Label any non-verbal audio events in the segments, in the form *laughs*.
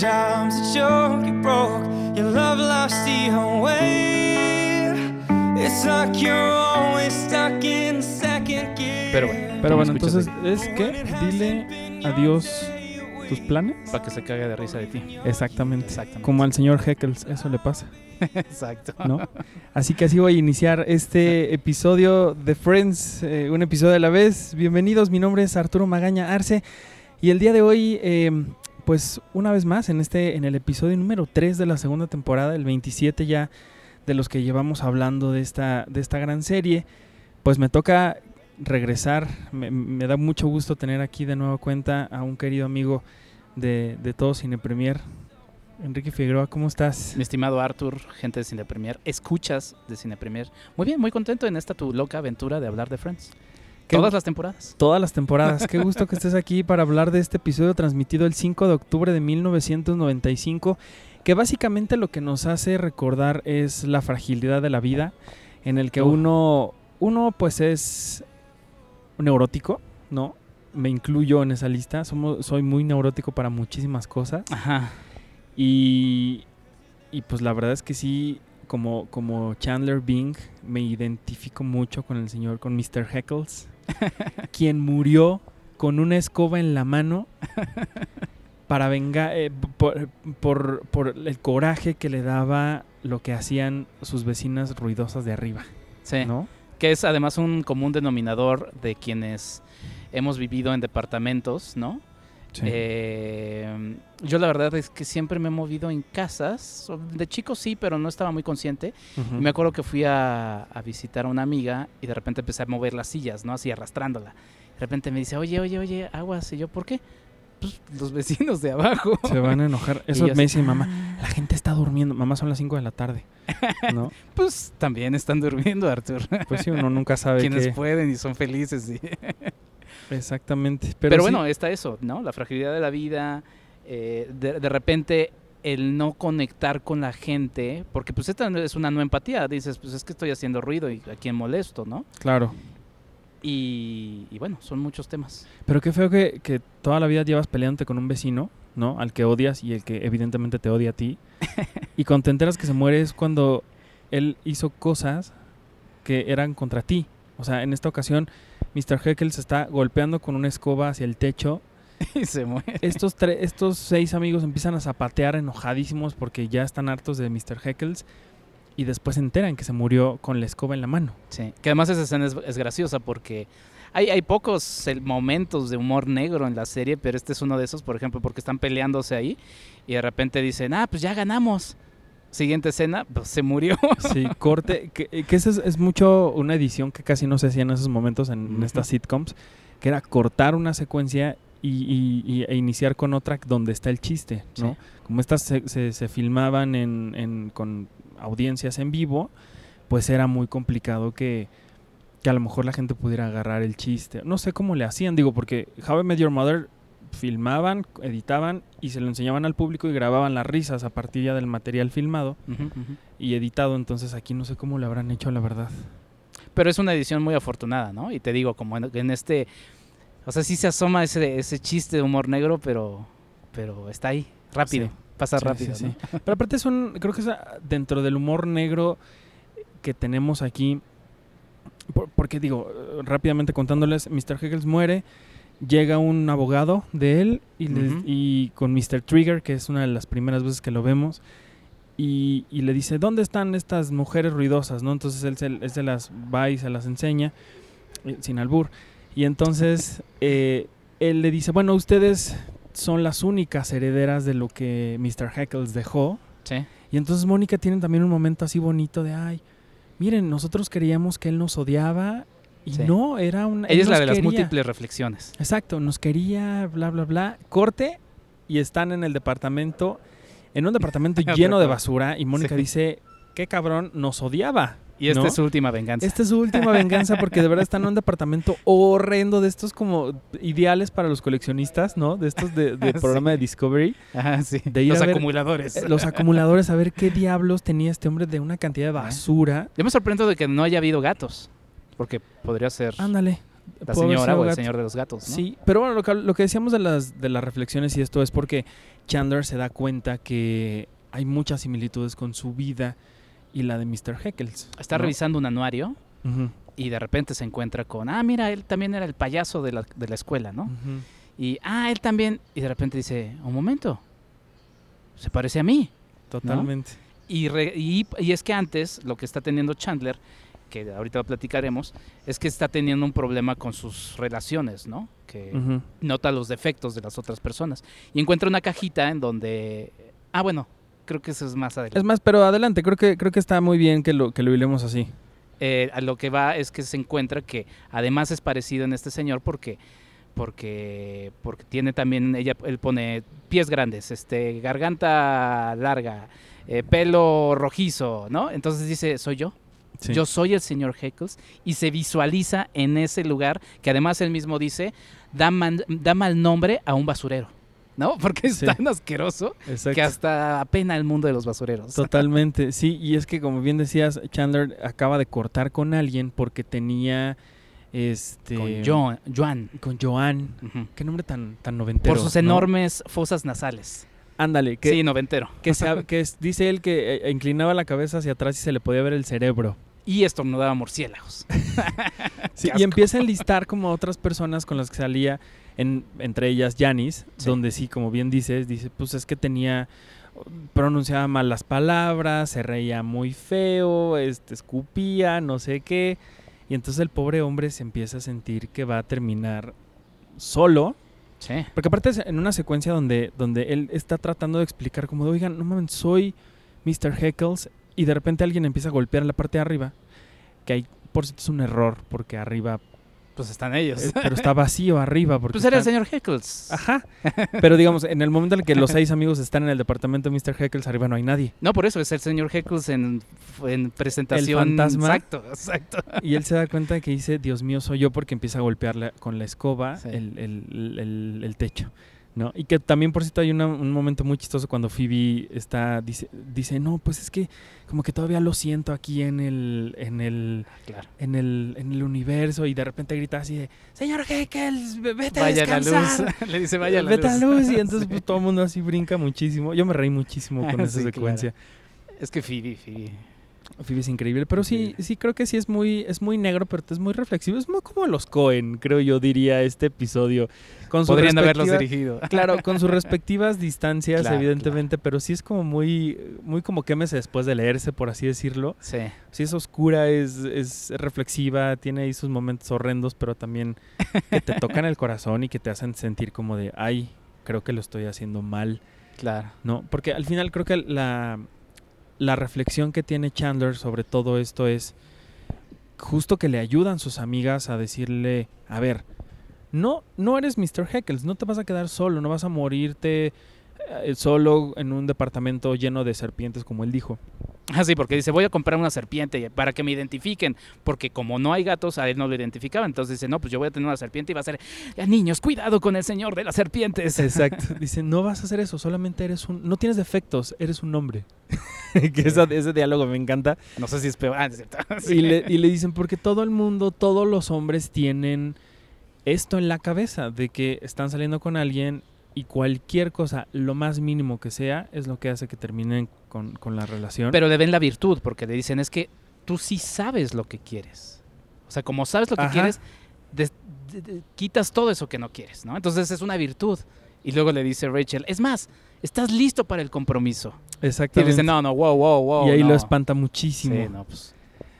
job's a joke, you broke, your love lost the way. It's like you're always stuck in second gear. Pero bueno. Pero ¿tú me bueno, entonces es que dile adiós tus planes. Para que se cague de risa de ti. Exactamente. Exactamente. Como al señor Heckles, eso le pasa, Exacto. ¿no? Así que así voy a iniciar este *laughs* episodio de Friends, eh, un episodio a la vez. Bienvenidos, mi nombre es Arturo Magaña Arce y el día de hoy, eh, pues una vez más, en este, en el episodio número 3 de la segunda temporada, el 27 ya de los que llevamos hablando de esta, de esta gran serie, pues me toca regresar. Me, da mucho gusto tener aquí de nuevo cuenta a un querido amigo de, de todo Cine Premier, Enrique Figueroa, ¿cómo estás? Mi estimado Arthur, gente de Cine Premier, escuchas de Cine Premier. Muy bien, muy contento en esta tu loca aventura de hablar de Friends. Qué Todas las temporadas. Todas las temporadas. Qué gusto que estés aquí para hablar de este episodio transmitido el 5 de octubre de 1995, que básicamente lo que nos hace recordar es la fragilidad de la vida, en el que Uf. uno, uno pues es neurótico, ¿no? Me incluyo en esa lista. Somos, soy muy neurótico para muchísimas cosas. Ajá. Y, y pues la verdad es que sí, como, como Chandler Bing, me identifico mucho con el señor, con Mr. Heckles, *laughs* quien murió con una escoba en la mano para vengar, eh, por, por, por el coraje que le daba lo que hacían sus vecinas ruidosas de arriba, Sí. ¿no? Que es además un común denominador de quienes hemos vivido en departamentos, ¿no? Eh, yo la verdad es que siempre me he movido en casas. De chico sí, pero no estaba muy consciente. Y me acuerdo que fui a, a visitar a una amiga y de repente empecé a mover las sillas, ¿no? Así arrastrándola. De repente me dice, oye, oye, oye, aguas. Y yo, ¿por qué? Pues los vecinos de abajo. *laughs* Se van a enojar. *laughs* Eso me dice mi mamá. *laughs* La gente está durmiendo. Mamá, son las 5 de la tarde. ¿No? Pues también están durmiendo, Artur. Pues sí, uno nunca sabe Quienes qué- pueden y son felices. sí. Exactamente. Pero, Pero, sí, bueno, está eso, ¿no? La fragilidad de la vida. eh, de, de repente el no conectar con la gente, porque pues esta es una no empatía, dices, pues es que estoy haciendo ruido y a quién molesto, ¿no? claro. Y, y bueno, son muchos temas. Pero qué feo que, que toda la vida llevas peleándote con un vecino, ¿no? Al que odias y el que evidentemente te odia a ti. *laughs* y cuando te enteras que se muere es cuando él hizo cosas que eran contra ti. O sea, en esta ocasión, Mr. Heckles se está golpeando con una escoba hacia el techo. *laughs* y se muere. Estos, tre- estos seis amigos empiezan a zapatear enojadísimos porque ya están hartos de Mr. Heckles. Y después se enteran que se murió con la escoba en la mano. Sí, que además esa escena es, es graciosa porque hay, hay pocos momentos de humor negro en la serie, pero este es uno de esos, por ejemplo, porque están peleándose ahí y de repente dicen, ah, pues ya ganamos. Siguiente escena, pues se murió. Sí, *laughs* corte, que, que eso es, es mucho una edición que casi no se hacía en esos momentos en, estas sitcoms, que era cortar una secuencia y, y- y- e iniciar con otra donde está el chiste, ¿no? Sí. Como estas se, se- se filmaban en, en- con audiencias en vivo, pues era muy complicado que, que a lo mejor la gente pudiera agarrar el chiste. No sé cómo le hacían, digo, porque How I Met Your Mother filmaban, editaban y se lo enseñaban al público y grababan las risas a partir ya del material filmado y editado, entonces aquí no sé cómo lo habrán hecho, la verdad. Pero es una edición muy afortunada, ¿no? Y te digo, como en, en este, o sea, sí se asoma ese, ese chiste de humor negro, pero, pero está ahí, rápido, Sí. pasa Sí, rápido, sí, ¿no? sí. *laughs* Pero aparte es un, creo que es ah, dentro del humor negro que tenemos aquí, por- porque digo, rápidamente contándoles, Mr. Heckles muere, llega un abogado de él y, le- Ujú. y con Mr. Trigger, que es una de las primeras veces que lo vemos, y, y le dice, ¿dónde están estas mujeres ruidosas? ¿no? Entonces él se, él se las va y se las enseña, eh, sin albur. Y entonces eh, él le dice, bueno, ustedes son las únicas herederas de lo que Mr. Heckles dejó. Sí. Y entonces Mónica tiene también un momento así bonito de, ay, miren, nosotros creíamos que él nos odiaba y Sí. no, era una... Ella es la de las múltiples reflexiones. Exacto, nos quería, bla, bla, bla. Corte y están en el departamento, en un departamento *laughs* lleno de basura y Mónica Sí. dice, qué cabrón, nos odiaba. Y esta ¿no? es su última venganza. Esta es su última venganza porque de verdad están en un departamento horrendo de estos como ideales para los coleccionistas, ¿no? De estos de, de *laughs* Sí. programa de Discovery. Ajá, sí. de Los ver- acumuladores. Eh, Los acumuladores, a ver qué diablos tenía este hombre de una cantidad de basura. Yo me sorprendo de que no haya habido gatos. Porque podría ser. Ándale. la señora o el señor de los gatos. ¿no? Sí, pero bueno, lo que, lo que decíamos de las, de las reflexiones y esto es porque Chandler se da cuenta que hay muchas similitudes con su vida y la de Mr. Heckles. Está ¿no? revisando un anuario y de repente se encuentra con, ah, mira, él también era el payaso de la, de la escuela, ¿no? Y, ah, él también. Y de repente dice, un momento, se parece a mí. Totalmente. Y, re- y, y es que antes lo que está teniendo Chandler, que ahorita lo platicaremos, es que está teniendo un problema con sus relaciones, ¿no? Que nota los defectos de las otras personas. Y encuentra una cajita en donde... Ah, bueno, creo que eso es más adelante. Es más, pero adelante, creo que, creo que está muy bien que lo, que lo hilemos así. Eh, a lo que va es que se encuentra que además es parecido en este señor porque porque porque tiene también ella él pone pies grandes este garganta larga eh, pelo rojizo no entonces dice soy yo Sí. yo soy el señor Heckles y se visualiza en ese lugar que además él mismo dice da, man- da mal nombre a un basurero no *laughs* porque es Sí. tan asqueroso Exacto. que hasta apena el mundo de los basureros *laughs* Totalmente, sí, y es que como bien decías, Chandler acaba de cortar con alguien porque tenía este con Joan con Joan. Qué nombre tan tan noventero. por sus ¿no? enormes fosas nasales. Ándale, que sí, noventero. que, se- que es- dice él que eh, inclinaba la cabeza hacia atrás y se le podía ver el cerebro. Y estornudaba murciélagos. *laughs* Sí, y empieza a enlistar como otras personas con las que salía, en, entre ellas Janis, Sí. donde sí, como bien dices, dice, pues es que tenía, pronunciaba mal las palabras, se reía muy feo, este, escupía, no sé qué. Y entonces el pobre hombre se empieza a sentir que va a terminar solo. Sí. Porque aparte es en una secuencia donde, donde él está tratando de explicar como, de, oigan, no mames, soy Mr. Heckles y de repente alguien empieza a golpear en la parte de arriba, que ahí por cierto es un error, porque arriba, Pues están ellos. eh, pero está vacío arriba. Porque pues era el señor Heckles. Ajá. Pero digamos, en el momento en el que los seis amigos están en el departamento de Mr. Heckles, arriba no hay nadie. No, por eso es el señor Heckles en, en presentación. fantasma? Exacto, exacto. Y él se da cuenta que dice, Dios mío, soy yo, porque empieza a golpearle con la escoba Sí. el, el- el- el techo. ¿No? Y que también, por cierto, hay una- un momento muy chistoso cuando Phoebe está, dice, dice, no, pues es que como que todavía lo siento aquí en el, en el, Claro. en el, en el universo y de repente grita así de, señor Heckles, ve- vete Vaya a la descansar. luz. *laughs* Le dice vaya la vete a luz. la luz. Y *laughs* entonces pues, todo el mundo así brinca muchísimo. Yo me reí muchísimo *laughs* con esa Sí, claro. secuencia. Es que Phoebe, Phoebe. Phoebe es increíble, pero sí, sí creo que sí es muy, es muy negro, pero es muy reflexivo. Es muy como los Cohen, creo yo diría este episodio. Con Podrían haberlos dirigido. *laughs* Claro, con sus respectivas distancias, Claro, evidentemente, pero sí es como muy, muy como quémese después de leerse, por así decirlo. Sí. Sí es oscura, es, es reflexiva, tiene ahí sus momentos horrendos, pero también *laughs* que te tocan el corazón y que te hacen sentir como de, ay, creo que lo estoy haciendo mal. Claro. ¿no? Porque al final creo que la, la reflexión que tiene Chandler sobre todo esto es justo que le ayudan sus amigas a decirle, a ver, no, no eres Mr. Heckles, no te vas a quedar solo, no vas a morirte eh, solo en un departamento lleno de serpientes como él dijo. Ah, sí, porque dice, voy a comprar una serpiente para que me identifiquen, porque como no hay gatos, a él no lo identificaban. Entonces dice, no, pues yo voy a tener una serpiente y va a ser, "Ah, niños, cuidado con el señor de las serpientes. *laughs* Exacto. Dice, no vas a hacer eso, solamente eres un, no tienes defectos, eres un hombre. *laughs* que esa- ese diálogo me encanta. No sé si es peor. Ah, es cierto. *laughs* Sí. Y le, y le dicen, porque todo el mundo, todos los hombres tienen esto en la cabeza, de que están saliendo con alguien y cualquier cosa, lo más mínimo que sea, es lo que hace que terminen con, con la relación. Pero le ven la virtud, porque le dicen, es que tú sí sabes lo que quieres. O sea, como sabes lo que Ajá. quieres, des- de- de- quitas todo eso que no quieres, ¿no? Entonces es una virtud. Y luego le dice Rachel, es más, estás listo para el compromiso. Y le Exactamente. dice, no, no, wow, wow, wow. y ahí no". lo espanta muchísimo. Sí, no, pues.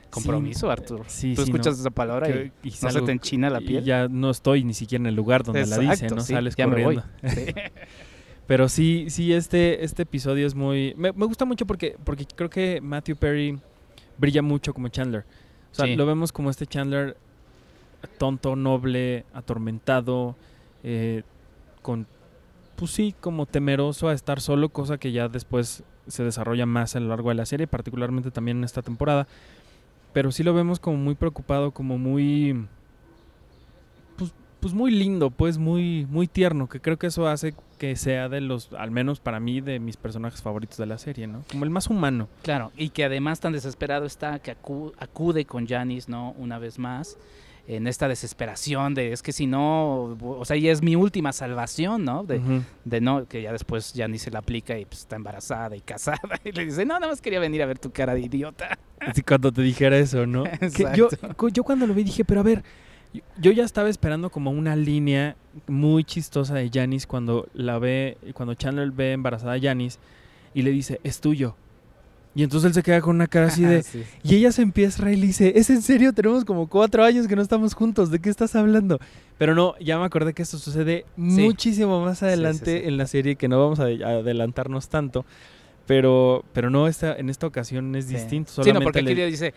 Compromiso, Arturo. Sí, Tú sí, escuchas no. esa palabra Que- y, y no se te enchina la y piel. ya no estoy ni siquiera en el lugar donde la dice, ¿no? sí, Sales ya me voy. corriendo. Sí. *laughs* Pero sí, sí, este, este episodio es muy... Me, me gusta mucho porque, porque creo que Matthew Perry brilla mucho como Chandler. O sea, Sí. lo vemos como este Chandler tonto, noble, atormentado, eh, con... Pues sí, como temeroso a estar solo, cosa que ya después se desarrolla más a lo largo de la serie, particularmente también en esta temporada. Pero sí lo vemos como muy preocupado, como muy... Pues, pues muy lindo, pues muy, muy tierno, que creo que eso hace que sea de los, al menos para mí, de mis personajes favoritos de la serie, ¿no? Como el más humano. Claro, y que además tan desesperado está que acu- acude con Janis, ¿no? Una vez más. En esta desesperación de es que si no, o sea, ella es mi última salvación, ¿no? De, no, que ya después ya ni se la aplica y pues, está embarazada y casada *laughs* y le dice, no, nada más quería venir a ver tu cara de idiota. *laughs* Así cuando te dijera eso, ¿no? *laughs* Que yo, yo cuando lo vi dije, pero a ver, yo- yo ya estaba esperando como una línea muy chistosa de Janis cuando la ve, cuando Chandler ve embarazada a Janis y le dice, es tuyo. Y entonces él se queda con una cara así de... *laughs* Sí. Y ella se empieza a reír y le dice, ¿es en serio? Tenemos como cuatro años que no estamos juntos, ¿de qué estás hablando? Pero no, ya me acordé que esto sucede muchísimo más adelante sí. en la serie, que no vamos a adelantarnos tanto. Pero, pero no, esta, en esta ocasión es distinto. Sí, no, solamente porque aquí le dice,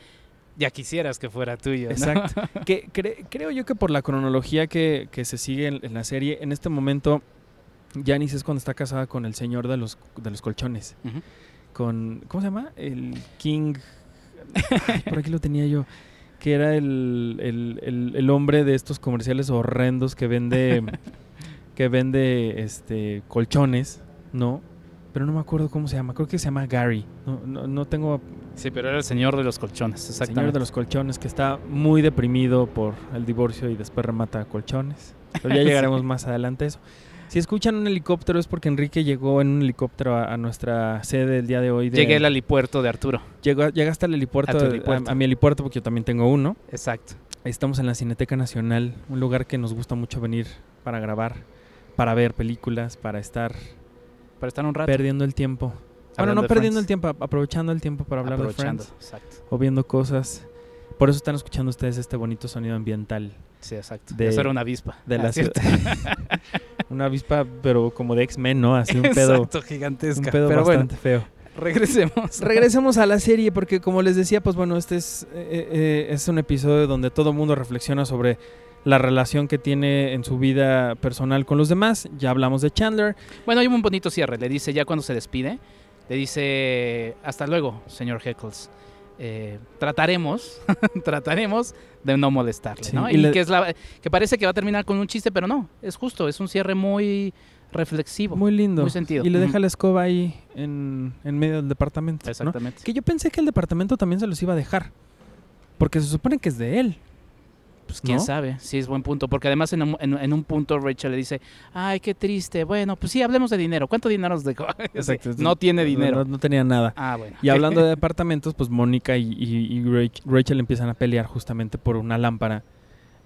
ya quisieras que fuera tuyo. ¿no? Exacto. *laughs* que cre- creo yo que por la cronología que, que se sigue en, en la serie, en este momento, Janice es cuando está casada con el señor de los, de los colchones. Con, ¿cómo se llama? El King... *laughs* Por aquí lo tenía yo. Que era el, el- el- el hombre de estos comerciales horrendos que vende... *laughs* que vende este colchones, ¿no? Pero no me acuerdo cómo se llama. Creo que se llama Gary. No, no, no tengo Sí, pero era el señor de los colchones, el exactamente. señor de los colchones que está muy deprimido por el divorcio y después remata colchones. Pero ya *laughs* Sí. llegaremos más adelante a eso. Si escuchan un helicóptero es porque Enrique llegó en un helicóptero a, a nuestra sede el día de hoy. De, Llegué al helipuerto de Arturo. llegó, llega hasta el helipuerto, A mi helipuerto porque yo también tengo uno. Exacto. Estamos en la Cineteca Nacional, un lugar que nos gusta mucho venir para grabar, para ver películas, para estar Para estar un rato. perdiendo el tiempo. Bueno, no perdiendo el tiempo, ap- aprovechando el tiempo para hablar de. Friends Exacto. o viendo cosas. Por eso están escuchando ustedes este bonito sonido ambiental Sí, exacto. De- Eso era una avispa. de Ah, la ¿cierto? ciudad. *laughs* Una avispa, pero como de X-Men, ¿no? Así un pedo, Exacto, un pedo Pero bueno, bastante feo. regresemos. *laughs* Regresemos a la serie porque como les decía, pues bueno, este es, eh, eh, es un episodio donde todo el mundo reflexiona sobre la relación que tiene en su vida personal con los demás. Ya hablamos de Chandler. Bueno, hay un bonito cierre. Le dice ya cuando se despide, le dice hasta luego, señor Heckles. Eh, trataremos, *laughs* trataremos de no molestarle, Sí, ¿no? y Y, le- que es la que parece que va a terminar con un chiste, pero no, es justo, es un cierre muy reflexivo. Muy lindo. Muy sentido. Y le deja la escoba ahí en, en medio del departamento. ¿no? Exactamente. Que yo pensé que el departamento también se los iba a dejar. Porque se supone que es de él. Pues quién ¿no? sabe, sí es buen punto, porque además en un, en- en un punto Rachel le dice, ay, qué triste, bueno, pues sí, hablemos de dinero, ¿cuánto dinero nos dejó? *laughs* no tiene dinero. No, no tenía nada. Ah, bueno. Y hablando de *laughs* departamentos, pues Mónica y, y- y Rach- Rachel empiezan a pelear justamente por una lámpara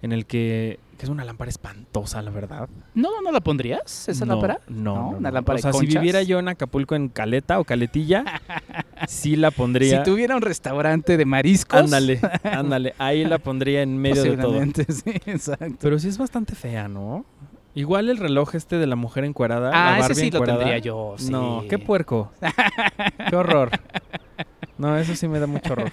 en el que, que es una lámpara espantosa, la verdad. ¿No, no la pondrías, esa No, lámpara? No, ¿No? no, ¿Una lámpara O de sea, si viviera yo en Acapulco en Caleta o Caletilla, *laughs* sí la pondría. Si tuviera un restaurante de mariscos. Ándale, ándale. Ahí la *laughs* pondría en medio de todo. *laughs* sí, exacto. Pero sí es bastante fea, ¿no? Igual el reloj este de la mujer encuerada. ah, la ese sí lo tendría yo, sí. No, qué puerco. qué horror. No, eso sí me da mucho horror.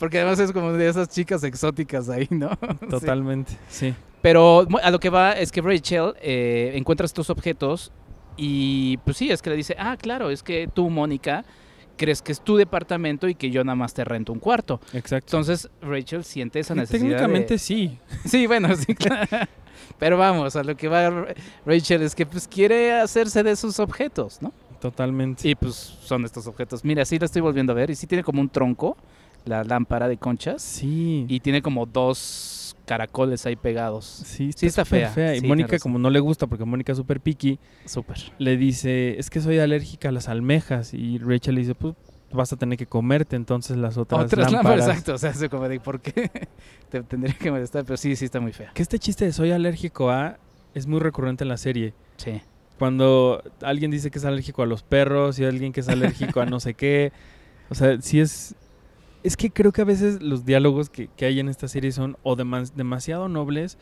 Porque además es como de esas chicas exóticas ahí, ¿no? *laughs* Totalmente, sí. Pero a lo que va es que Rachel eh, encuentra estos objetos y pues sí, es que le dice, ah, claro, es que tú, Mónica, crees que es tu departamento y que yo nada más te rento un cuarto. Exacto. Entonces Rachel siente esa necesidad Técnicamente de... sí. *laughs* Sí, bueno, sí, claro. Pero vamos, a lo que va Rachel es que pues quiere hacerse de sus objetos, ¿no? Totalmente. Y pues son estos objetos. Mira, sí la estoy volviendo a ver y sí tiene como un tronco, la lámpara de conchas, Sí. y tiene como dos caracoles ahí pegados. sí, sí está fea. Y Sí, Mónica, como no le gusta, porque Mónica es súper picky, Súper. le dice, es que soy alérgica a las almejas. Y Rachel le dice, pues vas a tener que comerte entonces las otras, Otras lámparas. lámparas, exacto. O sea, es como de por qué *laughs* te tendría que molestar, pero sí, sí está muy fea. Que este chiste de soy alérgico a es muy recurrente en la serie. Sí. Cuando alguien dice que es alérgico a los perros y alguien que es alérgico a no sé qué. O sea, sí es... Es que creo que a veces los diálogos que, que hay en esta serie son o demas- demasiado nobles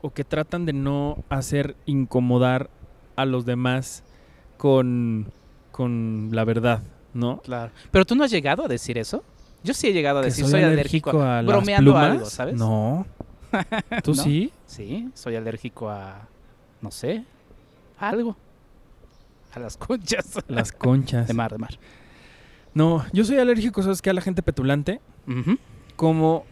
o que tratan de no hacer incomodar a los demás con, con la verdad, ¿no? Claro. Pero tú no has llegado a decir eso. Yo sí he llegado a decir, soy, alérgico, a... las bromeando plumas. algo, ¿sabes? No. *laughs* ¿Tú ¿No? sí? Sí, soy alérgico a, no sé, a algo. A las conchas. Las conchas. De mar, de mar. No, yo soy alérgico, ¿sabes qué? A la gente petulante. Como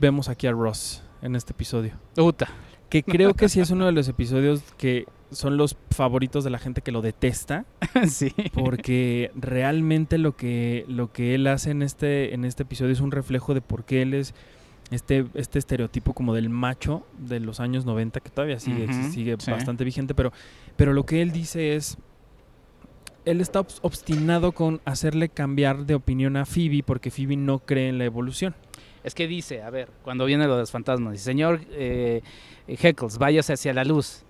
vemos aquí a Ross en este episodio. Uta. Que creo que sí es uno de los episodios que son los favoritos de la gente que lo detesta. *laughs* sí. Porque realmente lo que, lo que él hace en este, en este episodio es un reflejo de por qué él es este, este estereotipo como del macho de los años 90, que todavía sigue, sigue sí. bastante vigente, pero, pero lo que él dice es, él está obs- obstinado con hacerle cambiar de opinión a Phoebe porque Phoebe no cree en la evolución. Es que dice, a ver, cuando viene lo de los fantasmas, dice, señor eh, Heckles, váyase hacia la luz.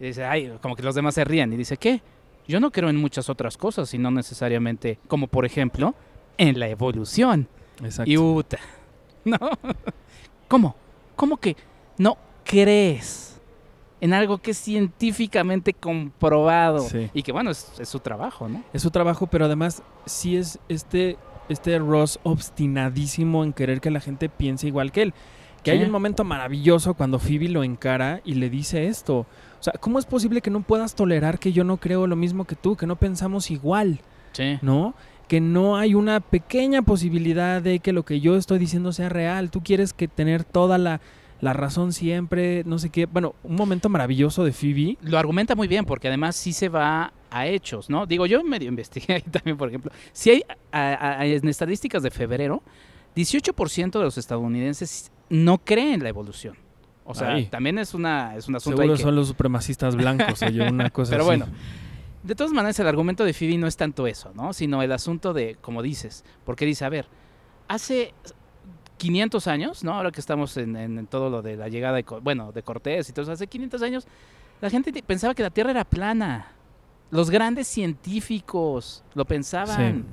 Y dice, ay, como que los demás se ríen. Y dice, ¿qué? Yo no creo en muchas otras cosas y no necesariamente, como por ejemplo, en la evolución. Exacto. Y uta, *laughs* ¿no? ¿Cómo? ¿Cómo que no crees en algo que es científicamente comprobado? Sí. Y que bueno, es, es su trabajo, ¿no? Es su trabajo, pero además sí es este, este Ross obstinadísimo en querer que la gente piense igual que él. Que hay un momento maravilloso cuando Phoebe lo encara y le dice esto. O sea, ¿cómo es posible que no puedas tolerar que yo no creo lo mismo que tú, que no pensamos igual, Sí. ¿no? Que no hay una pequeña posibilidad de que lo que yo estoy diciendo sea real. Tú quieres que tener toda la, la razón siempre, no sé qué. Bueno, un momento maravilloso de Phoebe. Lo argumenta muy bien porque además sí se va a hechos, ¿no? Digo, yo medio *laughs* investigué ahí también, por ejemplo. Si hay a- a- en estadísticas de febrero, 18% de los estadounidenses no creen en la evolución. O sea, Ay. también es una es un asunto Seguro ahí que- son los supremacistas blancos, oye, una cosa Pero así. bueno, de todas maneras el argumento de Phoebe no es tanto eso, ¿no? Sino el asunto de, como dices, porque dice, a ver, hace 500 años, ¿no? Ahora que estamos en, todo lo de la llegada de, bueno, de Cortés y todo eso, hace 500 años la gente te- pensaba que la Tierra era plana. Los grandes científicos lo pensaban.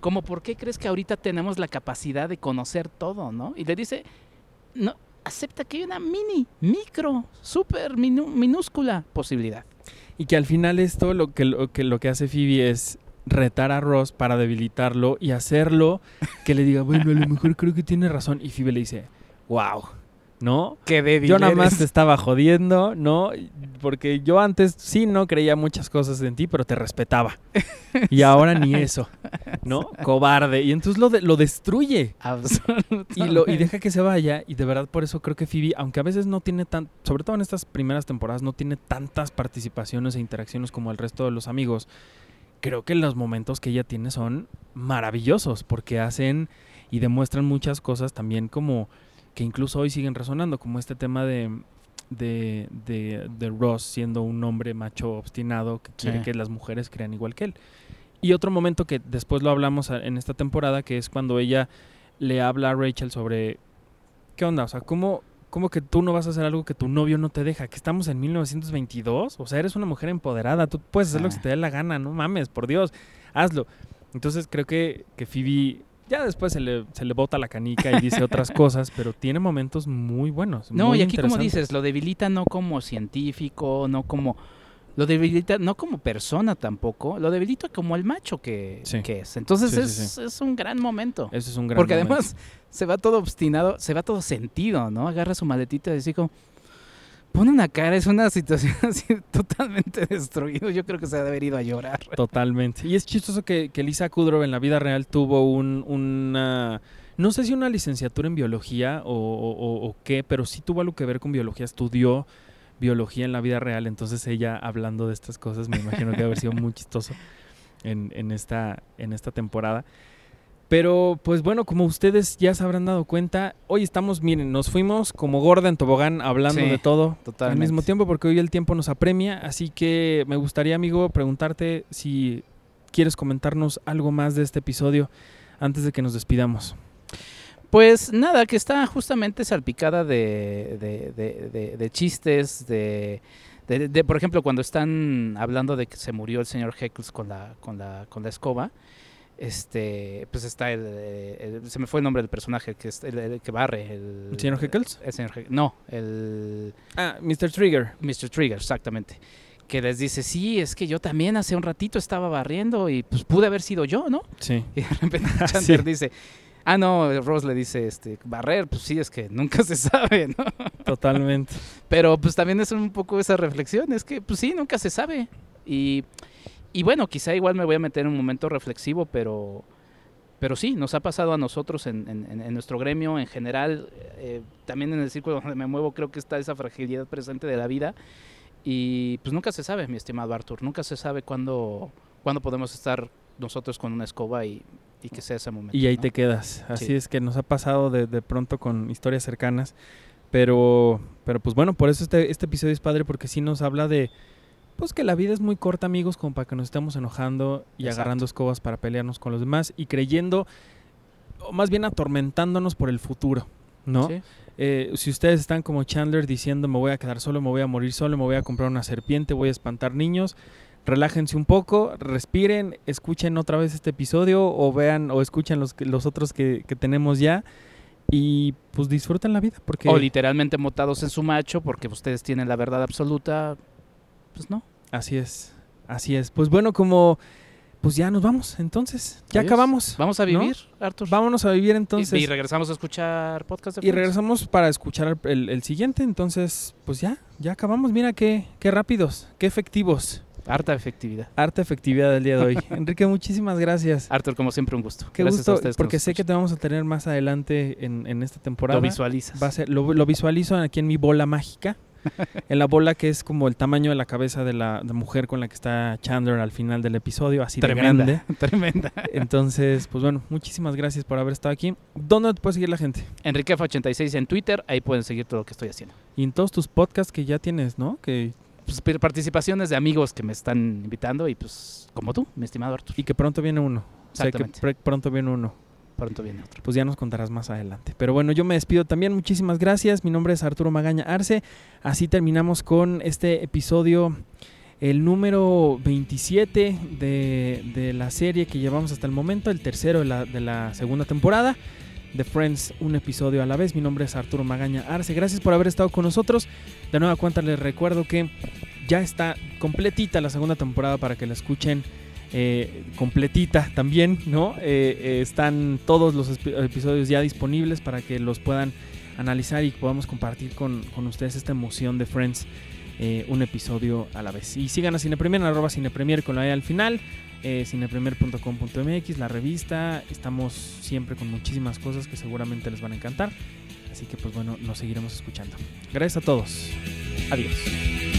Como, ¿por qué crees que ahorita tenemos la capacidad de conocer todo, no? Y le dice, no, acepta que hay una mini, micro, súper minúscula posibilidad. Y que al final esto lo que, lo que lo que hace Phoebe es retar a Ross para debilitarlo y hacerlo que le diga, bueno, a lo mejor creo que tiene razón. Y Phoebe le dice, wow, ¿no? Qué débil Yo nada más te estaba jodiendo, ¿no? Porque yo antes sí no creía muchas cosas en ti, pero te respetaba. Y ahora ni *laughs* eso, ¿no? Cobarde. Y entonces lo, de- lo destruye. Absolutamente. Y, lo, y deja que se vaya. Y de verdad por eso creo que Phoebe, aunque a veces no tiene tan, sobre todo en estas primeras temporadas, no tiene tantas participaciones e interacciones como el resto de los amigos, creo que los momentos que ella tiene son maravillosos porque hacen y demuestran muchas cosas también como que incluso hoy siguen resonando, como este tema de... De, de, de Ross siendo un hombre macho obstinado que quiere Sí. que las mujeres crean igual que él. Y otro momento que después lo hablamos en esta temporada, que es cuando ella le habla a Rachel sobre qué onda, o sea, ¿cómo, cómo que tú no vas a hacer algo que tu novio no te deja? Que estamos en 1922, o sea, eres una mujer empoderada, tú puedes hacer lo que se te dé la gana, no mames, por Dios, hazlo. Entonces creo que, que Phoebe ya después se le, se le bota la canica y dice otras *laughs* cosas, pero tiene momentos muy buenos. No, muy y aquí como dices, lo debilita no como científico, no como... Lo debilita no como persona tampoco, lo debilita como el macho que, Sí. que es. Entonces Sí, es, sí. es un gran momento. Ese es un gran Porque momento. además se va todo obstinado, se va todo sentido, ¿no? Agarra su maletita y dice como... Pone una cara, es una situación *laughs* así totalmente destruido. Yo creo que se ha de haber ido a llorar. Totalmente. Y es chistoso que, que Lisa Kudrow en la vida real tuvo un, una... No sé si una licenciatura en biología o, o- o- o qué, pero sí tuvo algo que ver con biología. Estudió biología en la vida real. Entonces ella hablando de estas cosas me imagino que debe haber sido muy chistoso en, en esta, en esta temporada. Pero pues bueno, como ustedes ya se habrán dado cuenta, hoy estamos, miren, nos fuimos como gorda en tobogán hablando Sí, de todo al mismo tiempo porque hoy el tiempo nos apremia, así que me gustaría, amigo, preguntarte si quieres comentarnos algo más de este episodio antes de que nos despidamos. Pues nada, que está justamente salpicada de, de, de- de- de chistes, de, por ejemplo, cuando están hablando de que se murió el señor Heckles con la, con la, con la escoba, este, pues está el, eh, el- se me fue el nombre del personaje que es el, el que barre, el, ¿El señor Heckles? el señor no, el Ah, Mr. Trigger. Mr. Trigger, exactamente. Que les dice, sí, es que yo también hace un ratito estaba barriendo y pues pude haber sido yo, ¿no? Sí. *laughs* Y de repente *laughs* Ah, Chandler sí. dice, ah, no, Ross le dice, este, barrer, pues sí, es que nunca *laughs* se sabe, ¿no? Totalmente. Pero pues también es un poco esa reflexión, es que pues sí, nunca se sabe. Y, y bueno, quizá igual me voy a meter en un momento reflexivo, pero, pero sí, nos ha pasado a nosotros en, en- nuestro gremio en general, eh, también en el círculo donde me muevo, creo que está esa fragilidad presente de la vida. Y pues nunca se sabe, mi estimado Arthur, nunca se sabe cuándo, cuándo podemos estar nosotros con una escoba y, y que sea ese momento. Y ahí ¿no? te quedas. Así Sí. es que nos ha pasado de, de pronto con historias cercanas. Pero, pero pues bueno, por eso este, este episodio es padre porque sí nos habla de pues que la vida es muy corta, amigos, como para que nos estemos enojando y Exacto. agarrando escobas para pelearnos con los demás y creyendo, o más bien atormentándonos por el futuro, ¿no? Sí. Eh, si ustedes están como Chandler diciendo me voy a quedar solo, me voy a morir solo, me voy a comprar una serpiente, voy a espantar niños, relájense un poco, respiren, escuchen otra vez este episodio o vean o escuchen los, los otros que, que tenemos ya y pues disfruten la vida porque O literalmente motados en su macho porque ustedes tienen la verdad absoluta. Pues no. así es, así es. Pues bueno, como pues ya nos vamos, entonces, ya Adiós. acabamos. Vamos a ¿no? vivir, Arthur. Vámonos a vivir entonces. y, regresamos a escuchar podcast de Y Friends. regresamos para escuchar el, el- el siguiente. Entonces, pues ya, ya acabamos. Mira qué, qué rápidos, qué efectivos. Harta efectividad. Harta efectividad del día de hoy. *laughs* Enrique, muchísimas gracias. Arthur, como siempre, un gusto. Qué Gracias a gusto, ustedes porque sé que te vamos a tener más adelante en, en esta temporada. Lo visualizas. Va a ser, lo, lo visualizo aquí en mi bola mágica. *laughs* en la bola que es como el tamaño de la cabeza de la de mujer con la que está Chandler al final del episodio, así de Tremenda. grande. *laughs* Tremenda. Entonces, pues bueno, muchísimas gracias por haber estado aquí. ¿Dónde te puede seguir la gente? Enriquefa86 en Twitter. Ahí pueden seguir todo lo que estoy haciendo. Y en todos tus podcasts que ya tienes, ¿no? Que Pues, participaciones de amigos que me están invitando y pues como tú, mi estimado Arthur. Y que pronto viene uno. Exactamente. pronto viene uno. Pronto viene otro. Pues ya nos contarás más adelante. Pero bueno, yo me despido también. Muchísimas gracias. Mi nombre es Arturo Magaña Arce. Así terminamos con este episodio, el número 27 de, de la serie que llevamos hasta el momento, el tercero de la, de la segunda temporada. de Friends, un episodio a la vez. Mi nombre es Arturo Magaña Arce. Gracias por haber estado con nosotros. De nueva cuenta les recuerdo que ya está completita la segunda temporada para que la escuchen eh, completita también, ¿no? Eh, eh, están todos los episodios ya disponibles para que los puedan analizar y podamos compartir con, con ustedes esta emoción de Friends, un episodio a la vez. Y sigan a Cinepremier, arroba Cinepremier con la E al final, cinepremier.com.mx, la revista. Estamos siempre con muchísimas cosas que seguramente les van a encantar. Así que pues bueno, nos seguiremos escuchando. Gracias a todos. Adiós.